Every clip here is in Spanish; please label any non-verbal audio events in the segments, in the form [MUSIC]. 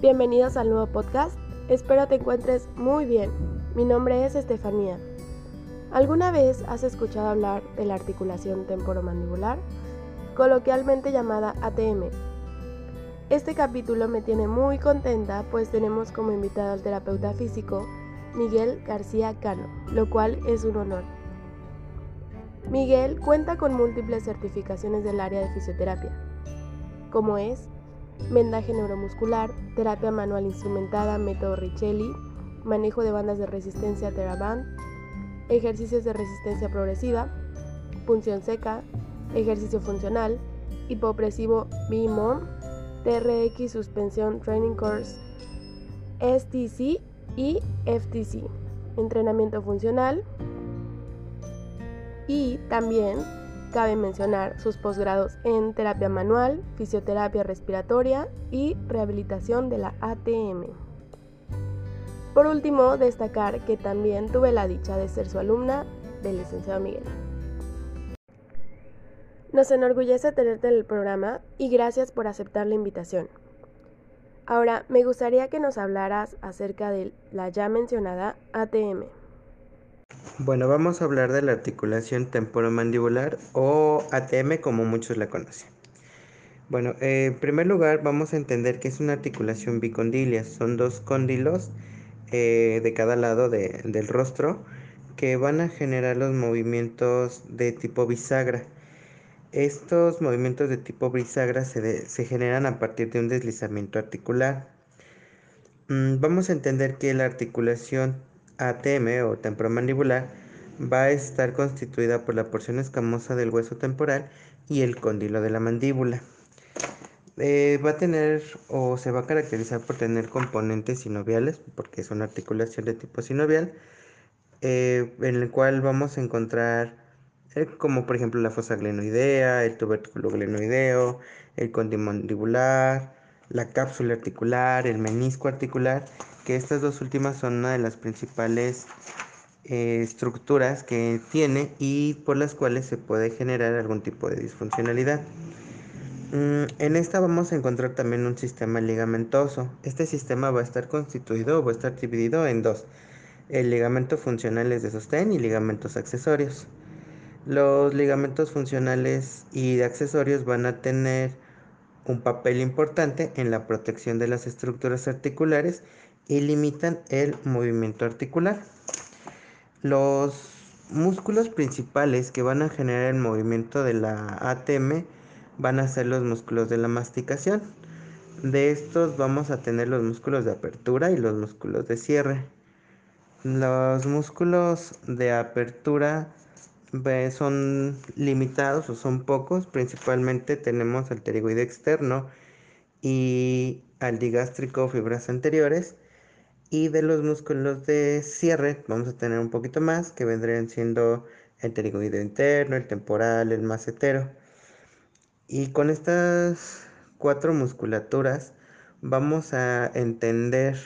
Bienvenidos al nuevo podcast. Espero te encuentres muy bien. Mi nombre es Estefanía. ¿Alguna vez has escuchado hablar de la articulación temporomandibular, coloquialmente llamada ATM? Este capítulo me tiene muy contenta pues tenemos como invitado al terapeuta físico Miguel García Cano, lo cual es un honor. Miguel cuenta con múltiples certificaciones del área de fisioterapia, como es vendaje neuromuscular, terapia manual instrumentada, método Richelli, manejo de bandas de resistencia Teraband, ejercicios de resistencia progresiva, punción seca, ejercicio funcional, hipopresivo BIMOM, TRX suspensión training course, STC y FTC, entrenamiento funcional. Y también Cabe mencionar sus posgrados en terapia manual, fisioterapia respiratoria y rehabilitación de la ATM. Por último, destacar que también tuve la dicha de ser su alumna del licenciado Miguel. Nos enorgullece tenerte en el programa y gracias por aceptar la invitación. Ahora, me gustaría que nos hablaras acerca de la ya mencionada ATM. Bueno, vamos a hablar de la articulación temporomandibular o ATM como muchos la conocen. Bueno, eh, en primer lugar vamos a entender que es una articulación bicondilia. Son dos cóndilos eh, de cada lado del rostro que van a generar los movimientos de tipo bisagra. Estos movimientos de tipo bisagra se, se generan a partir de un deslizamiento articular. Mm, vamos a entender que la articulación ATM o temporomandibular va a estar constituida por la porción escamosa del hueso temporal y el cóndilo de la mandíbula. Eh, va a tener o se va a caracterizar por tener componentes sinoviales, porque es una articulación de tipo sinovial, eh, en el cual vamos a encontrar eh, como por ejemplo la fosa glenoidea, el tubérculo glenoideo, el condimandibular, la cápsula articular, el menisco articular que estas dos últimas son una de las principales eh, estructuras que tiene y por las cuales se puede generar algún tipo de disfuncionalidad. Mm, en esta vamos a encontrar también un sistema ligamentoso. Este sistema va a estar constituido o va a estar dividido en dos. El ligamento funcional es de sostén y ligamentos accesorios. Los ligamentos funcionales y de accesorios van a tener un papel importante en la protección de las estructuras articulares y limitan el movimiento articular. Los músculos principales que van a generar el movimiento de la ATM van a ser los músculos de la masticación. De estos vamos a tener los músculos de apertura y los músculos de cierre. Los músculos de apertura son limitados o son pocos, principalmente tenemos el pterigoide externo y al digástrico fibras anteriores y de los músculos de cierre vamos a tener un poquito más, que vendrían siendo el pterigoide interno, el temporal, el macetero. Y con estas cuatro musculaturas vamos a entender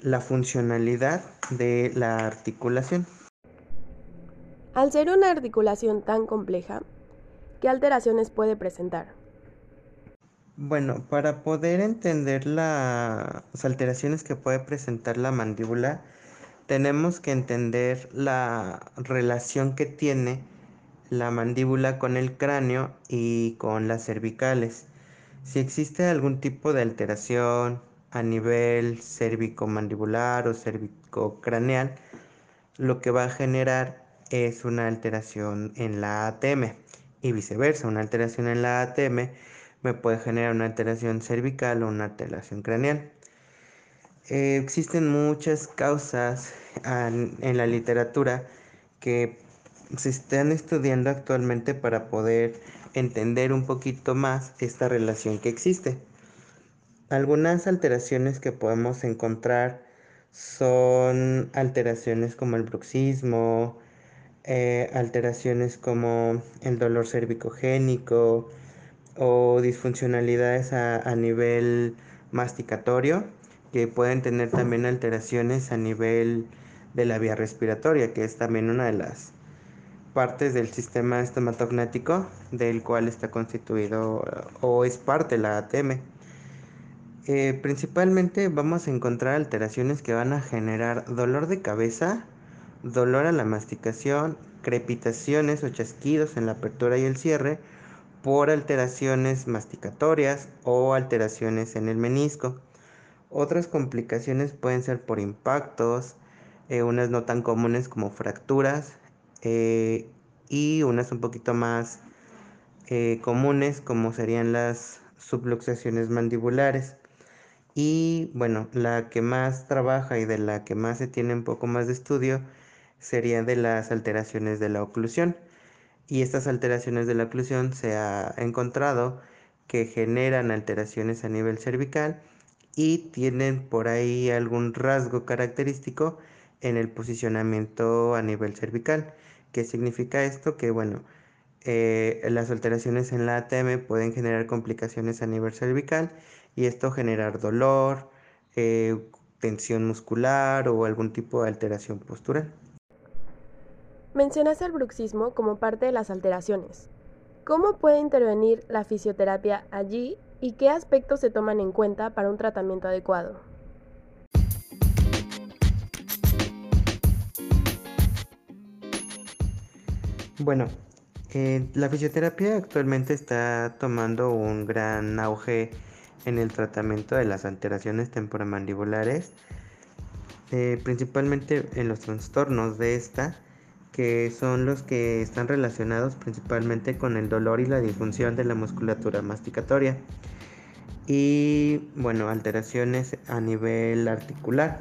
la funcionalidad de la articulación. Al ser una articulación tan compleja, ¿qué alteraciones puede presentar? Bueno, para poder entender las alteraciones que puede presentar la mandíbula, tenemos que entender la relación que tiene la mandíbula con el cráneo y con las cervicales. Si existe algún tipo de alteración a nivel cérvico-mandibular o cérvico-craneal, lo que va a generar es una alteración en la ATM y viceversa, una alteración en la ATM me puede generar una alteración cervical o una alteración craneal. Eh, existen muchas causas en la literatura que se están estudiando actualmente para poder entender un poquito más esta relación que existe. Algunas alteraciones que podemos encontrar son alteraciones como el bruxismo, eh, alteraciones como el dolor cervicogénico, o disfuncionalidades a, nivel masticatorio que pueden tener también alteraciones a nivel de la vía respiratoria, que es también una de las partes del sistema estomatognático del cual está constituido o es parte la ATM. Eh, principalmente vamos a encontrar alteraciones que van a generar dolor de cabeza, dolor a la masticación, crepitaciones o chasquidos en la apertura y el cierre por alteraciones masticatorias o alteraciones en el menisco. Otras complicaciones pueden ser por impactos, eh, unas no tan comunes como fracturas eh, y unas un poquito más comunes como serían las subluxaciones mandibulares. Y bueno, la que más trabaja y de la que más se tiene un poco más de estudio sería de las alteraciones de la oclusión. Y estas alteraciones de la oclusión se ha encontrado que generan alteraciones a nivel cervical y tienen por ahí algún rasgo característico en el posicionamiento a nivel cervical. ¿Qué significa esto? Que bueno, eh, las alteraciones en la ATM pueden generar complicaciones a nivel cervical y esto generar dolor, eh, tensión muscular o algún tipo de alteración postural. Mencionaste el bruxismo como parte de las alteraciones. ¿Cómo puede intervenir la fisioterapia allí y qué aspectos se toman en cuenta para un tratamiento adecuado? Bueno, eh, la fisioterapia actualmente está tomando un gran auge en el tratamiento de las alteraciones temporomandibulares, eh, principalmente en los trastornos de esta, que son los que están relacionados principalmente con el dolor y la disfunción de la musculatura masticatoria. Y bueno, alteraciones a nivel articular.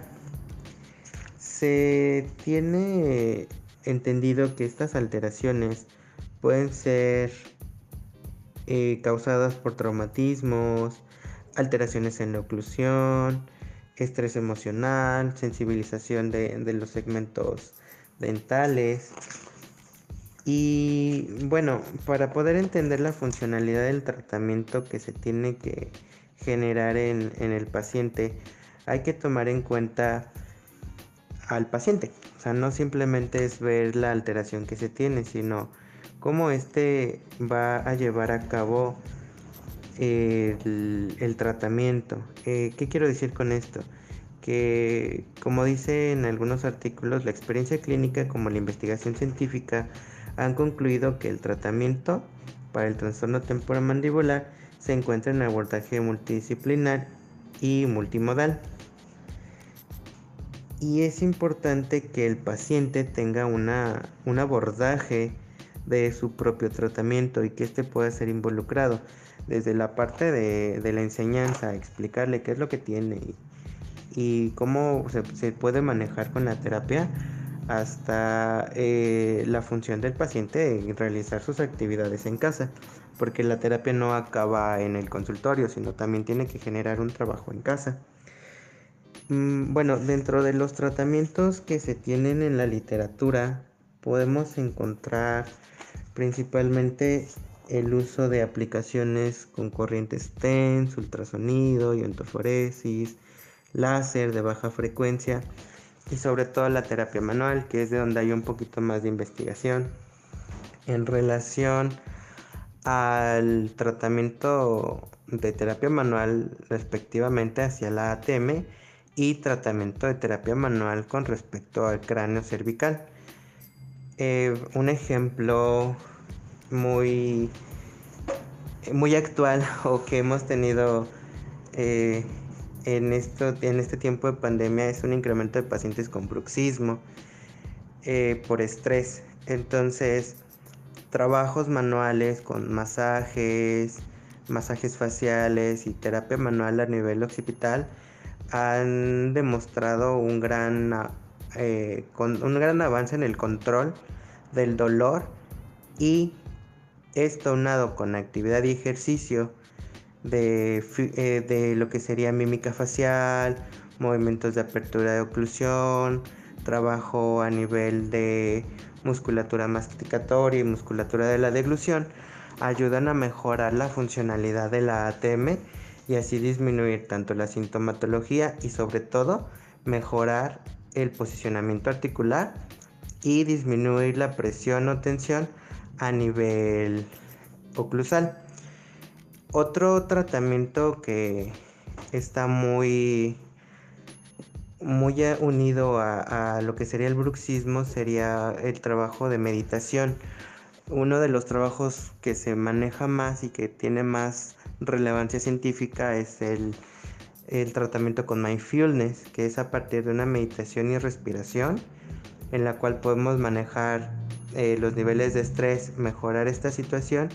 Se tiene entendido que estas alteraciones pueden ser eh, causadas por traumatismos, alteraciones en la oclusión, estrés emocional, sensibilización de, los segmentos dentales. Y bueno, para poder entender la funcionalidad del tratamiento que se tiene que generar en, en, el paciente, hay que tomar en cuenta al paciente. O sea, no simplemente es ver la alteración que se tiene, sino cómo éste va a llevar a cabo el, tratamiento. Eh, ¿Qué quiero decir con esto? Que como dice en algunos artículos, la experiencia clínica como la investigación científica han concluido que el tratamiento para el trastorno temporomandibular se encuentra en abordaje multidisciplinar y multimodal. Y es importante que el paciente tenga una, un abordaje de su propio tratamiento y que éste pueda ser involucrado desde la parte de, la enseñanza, explicarle qué es lo que tiene y, cómo se, puede manejar con la terapia hasta eh, la función del paciente en realizar sus actividades en casa, porque la terapia no acaba en el consultorio, sino también tiene que generar un trabajo en casa. Mm, bueno, dentro de los tratamientos que se tienen en la literatura, podemos encontrar principalmente el uso de aplicaciones con corrientes TENS, ultrasonido, iontoforesis, láser de baja frecuencia y sobre todo la terapia manual, que es de donde hay un poquito más de investigación en relación al tratamiento de terapia manual respectivamente hacia la ATM y tratamiento de terapia manual con respecto al cráneo cervical. Eh, un ejemplo muy, muy actual [LAUGHS] o que hemos tenido eh, en, esto, en este tiempo de pandemia es un incremento de pacientes con bruxismo eh, por estrés. Entonces, trabajos manuales con masajes, masajes faciales y terapia manual a nivel occipital han demostrado un gran, eh, un gran avance en el control del dolor y esto aunado con actividad y ejercicio de, eh, de, lo que sería mímica facial, movimientos de apertura de oclusión, trabajo a nivel de musculatura masticatoria y musculatura de la deglución, ayudan a mejorar la funcionalidad de la ATM y así disminuir tanto la sintomatología y sobre todo mejorar el posicionamiento articular y disminuir la presión o tensión a nivel oclusal. Otro tratamiento que está muy muy unido a, lo que sería el bruxismo sería el trabajo de meditación. Uno de los trabajos que se maneja más y que tiene más relevancia científica es el, el tratamiento con mindfulness, que es a partir de una meditación y respiración en la cual podemos manejar eh, los niveles de estrés, mejorar esta situación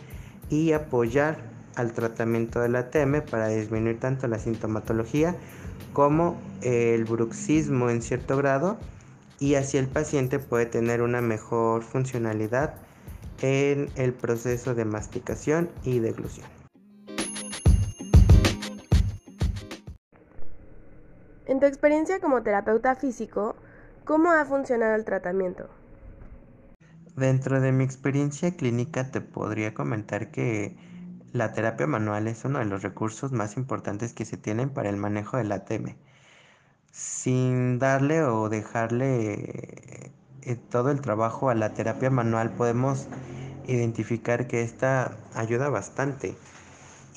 y apoyar al tratamiento de la TM para disminuir tanto la sintomatología como el bruxismo en cierto grado y así el paciente puede tener una mejor funcionalidad en el proceso de masticación y deglución. En tu experiencia como terapeuta físico, ¿cómo ha funcionado el tratamiento? Dentro de mi experiencia clínica te podría comentar que la terapia manual es uno de los recursos más importantes que se tienen para el manejo del ATM. Sin darle o dejarle eh, todo el trabajo a la terapia manual podemos identificar que esta ayuda bastante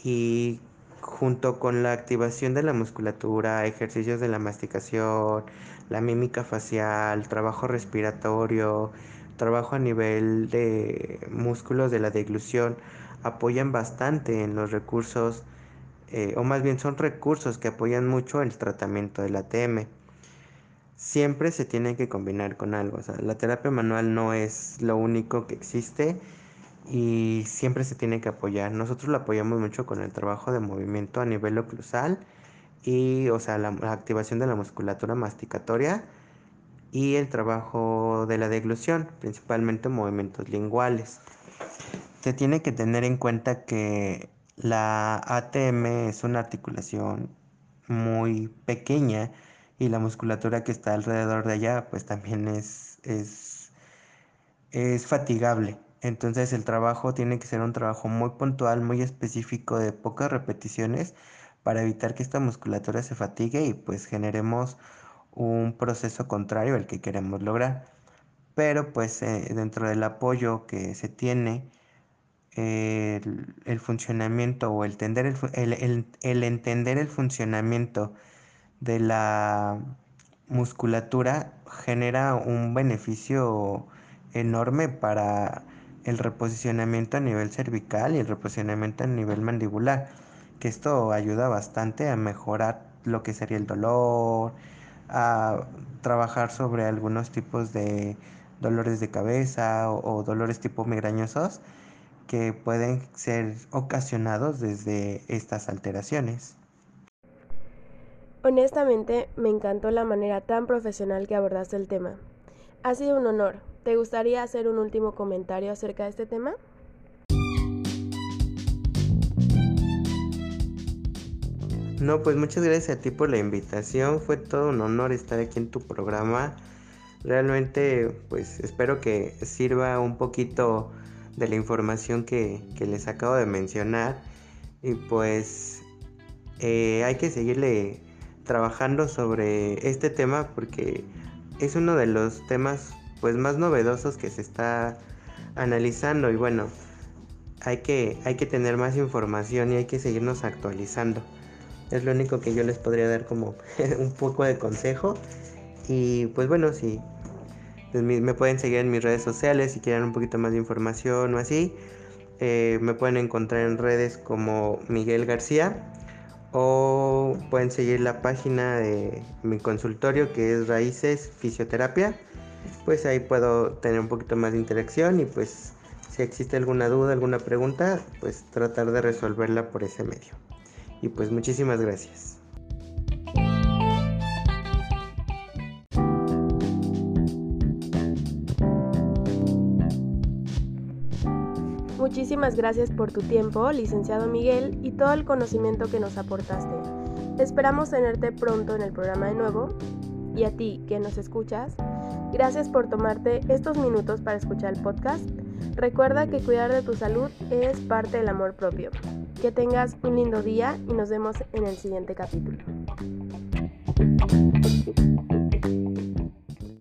y junto con la activación de la musculatura, ejercicios de la masticación, la mímica facial, trabajo respiratorio, trabajo a nivel de músculos de la deglución, apoyan bastante en los recursos, eh, o más bien son recursos que apoyan mucho el tratamiento del ATM. Siempre se tiene que combinar con algo, o sea, la terapia manual no es lo único que existe y siempre se tiene que apoyar. Nosotros lo apoyamos mucho con el trabajo de movimiento a nivel oclusal y, o sea, la, activación de la musculatura masticatoria y el trabajo de la deglución, principalmente movimientos linguales. Se tiene que tener en cuenta que la ATM es una articulación muy pequeña y la musculatura que está alrededor de ella pues también es, es, es fatigable. Entonces el trabajo tiene que ser un trabajo muy puntual, muy específico, de pocas repeticiones para evitar que esta musculatura se fatigue y pues generemos un proceso contrario al que queremos lograr. Pero pues eh, dentro del apoyo que se tiene, el, funcionamiento o el, el, el entender el funcionamiento de la musculatura genera un beneficio enorme para el reposicionamiento a nivel cervical y el reposicionamiento a nivel mandibular, que esto ayuda bastante a mejorar lo que sería el dolor, a trabajar sobre algunos tipos de dolores de cabeza o, dolores tipo migrañosos que pueden ser ocasionados desde estas alteraciones. Honestamente, me encantó la manera tan profesional que abordaste el tema. Ha sido un honor. ¿Te gustaría hacer un último comentario acerca de este tema? No, pues muchas gracias a ti por la invitación. Fue todo un honor estar aquí en tu programa. Realmente, pues espero que sirva un poquito de la información que, les acabo de mencionar. Y pues eh, hay que seguirle trabajando sobre este tema porque es uno de los temas pues más novedosos que se está analizando. Y bueno hay que hay que tener más información y hay que seguirnos actualizando. Es lo único que yo les podría dar como [LAUGHS] un poco de consejo. Y pues bueno si me pueden seguir en mis redes sociales si quieren un poquito más de información o así eh, me pueden encontrar en redes como Miguel García o pueden seguir la página de mi consultorio que es Raíces Fisioterapia. Pues ahí puedo tener un poquito más de interacción y pues si existe alguna duda, alguna pregunta, pues tratar de resolverla por ese medio. Y pues muchísimas gracias. Muchísimas gracias por tu tiempo, licenciado Miguel, y todo el conocimiento que nos aportaste. Esperamos tenerte pronto en el programa de nuevo. Y a ti que nos escuchas, gracias por tomarte estos minutos para escuchar el podcast. Recuerda que cuidar de tu salud es parte del amor propio. Que tengas un lindo día y nos vemos en el siguiente capítulo.